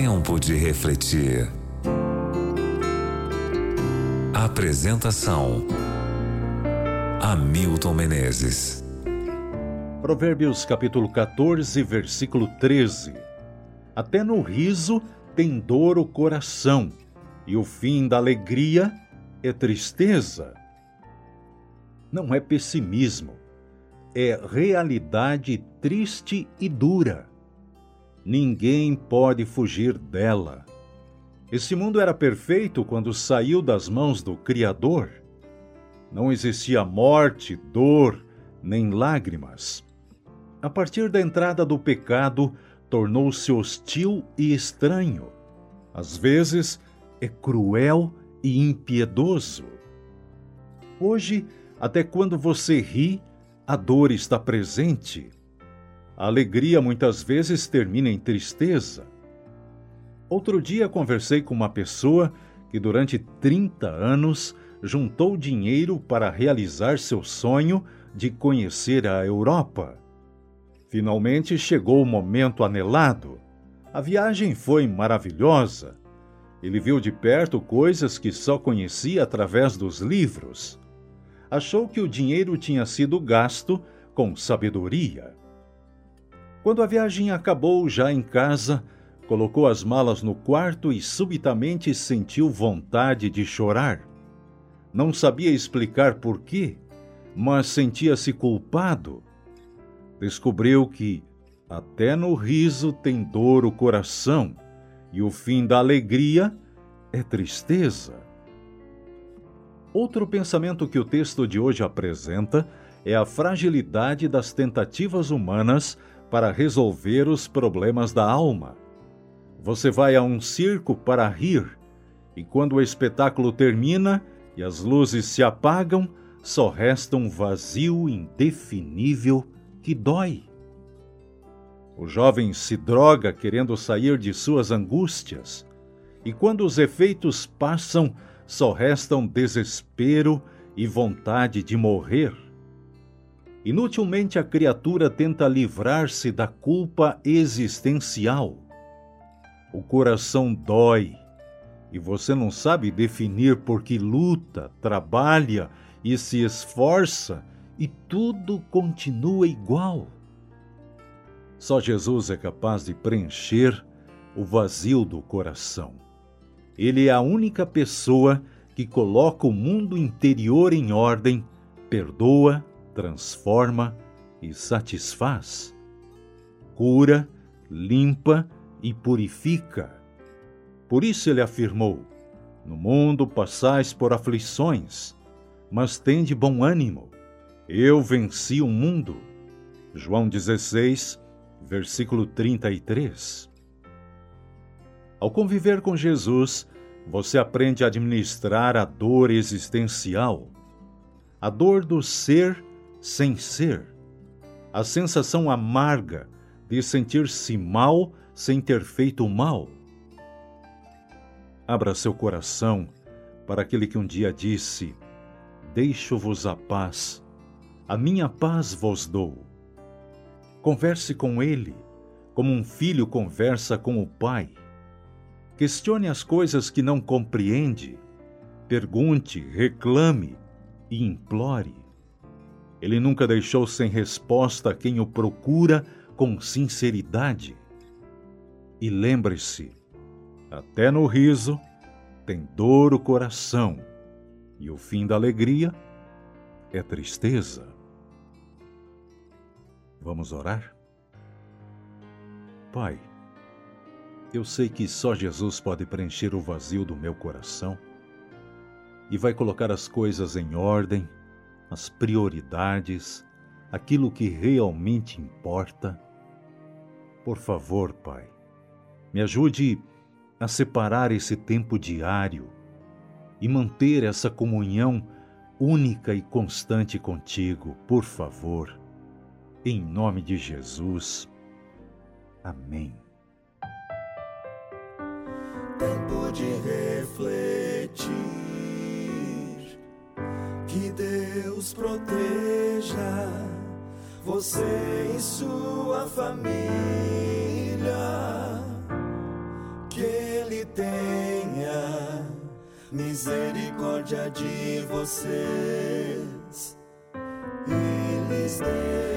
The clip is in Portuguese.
Tempo de refletir. Apresentação: Hamilton Menezes. Provérbios capítulo 14, versículo 13. Até no riso tem dor o coração, e o fim da alegria é tristeza. Não é pessimismo, é realidade triste e dura. Ninguém pode fugir dela. Esse mundo era perfeito quando saiu das mãos do Criador. Não existia morte, dor, nem lágrimas. A partir da entrada do pecado, tornou-se hostil e estranho. Às vezes, é cruel e impiedoso. Hoje, até quando você ri, a dor está presente. A alegria muitas vezes termina em tristeza. Outro dia conversei com uma pessoa que durante 30 anos juntou dinheiro para realizar seu sonho de conhecer a Europa. Finalmente chegou o momento anelado. A viagem foi maravilhosa. Ele viu de perto coisas que só conhecia através dos livros achou que o dinheiro tinha sido gasto com sabedoria. Quando a viagem acabou, já em casa, colocou as malas no quarto e subitamente sentiu vontade de chorar. Não sabia explicar por quê, mas sentia-se culpado. Descobriu que até no riso tem dor o coração, e o fim da alegria é tristeza. Outro pensamento que o texto de hoje apresenta é a fragilidade das tentativas humanas para resolver os problemas da alma. Você vai a um circo para rir, e quando o espetáculo termina e as luzes se apagam, só resta um vazio indefinível que dói. O jovem se droga querendo sair de suas angústias, e quando os efeitos passam, só restam desespero e vontade de morrer. Inutilmente a criatura tenta livrar-se da culpa existencial. O coração dói e você não sabe definir por que luta, trabalha e se esforça e tudo continua igual. Só Jesus é capaz de preencher o vazio do coração. Ele é a única pessoa que coloca o mundo interior em ordem, perdoa, transforma e satisfaz. Cura, limpa e purifica. Por isso ele afirmou: No mundo passais por aflições, mas tende bom ânimo. Eu venci o mundo. João 16, versículo 33. Ao conviver com Jesus, você aprende a administrar a dor existencial, a dor do ser sem ser, a sensação amarga de sentir-se mal sem ter feito mal. Abra seu coração para aquele que um dia disse: Deixo-vos a paz, a minha paz vos dou. Converse com ele, como um filho conversa com o pai. Questione as coisas que não compreende. Pergunte, reclame e implore. Ele nunca deixou sem resposta quem o procura com sinceridade. E lembre-se: até no riso tem dor o coração, e o fim da alegria é tristeza. Vamos orar? Pai, eu sei que só Jesus pode preencher o vazio do meu coração e vai colocar as coisas em ordem, as prioridades, aquilo que realmente importa. Por favor, Pai, me ajude a separar esse tempo diário e manter essa comunhão única e constante contigo, por favor. Em nome de Jesus. Amém Que Deus proteja você e sua família. Que Ele tenha misericórdia de vocês Eles lhes.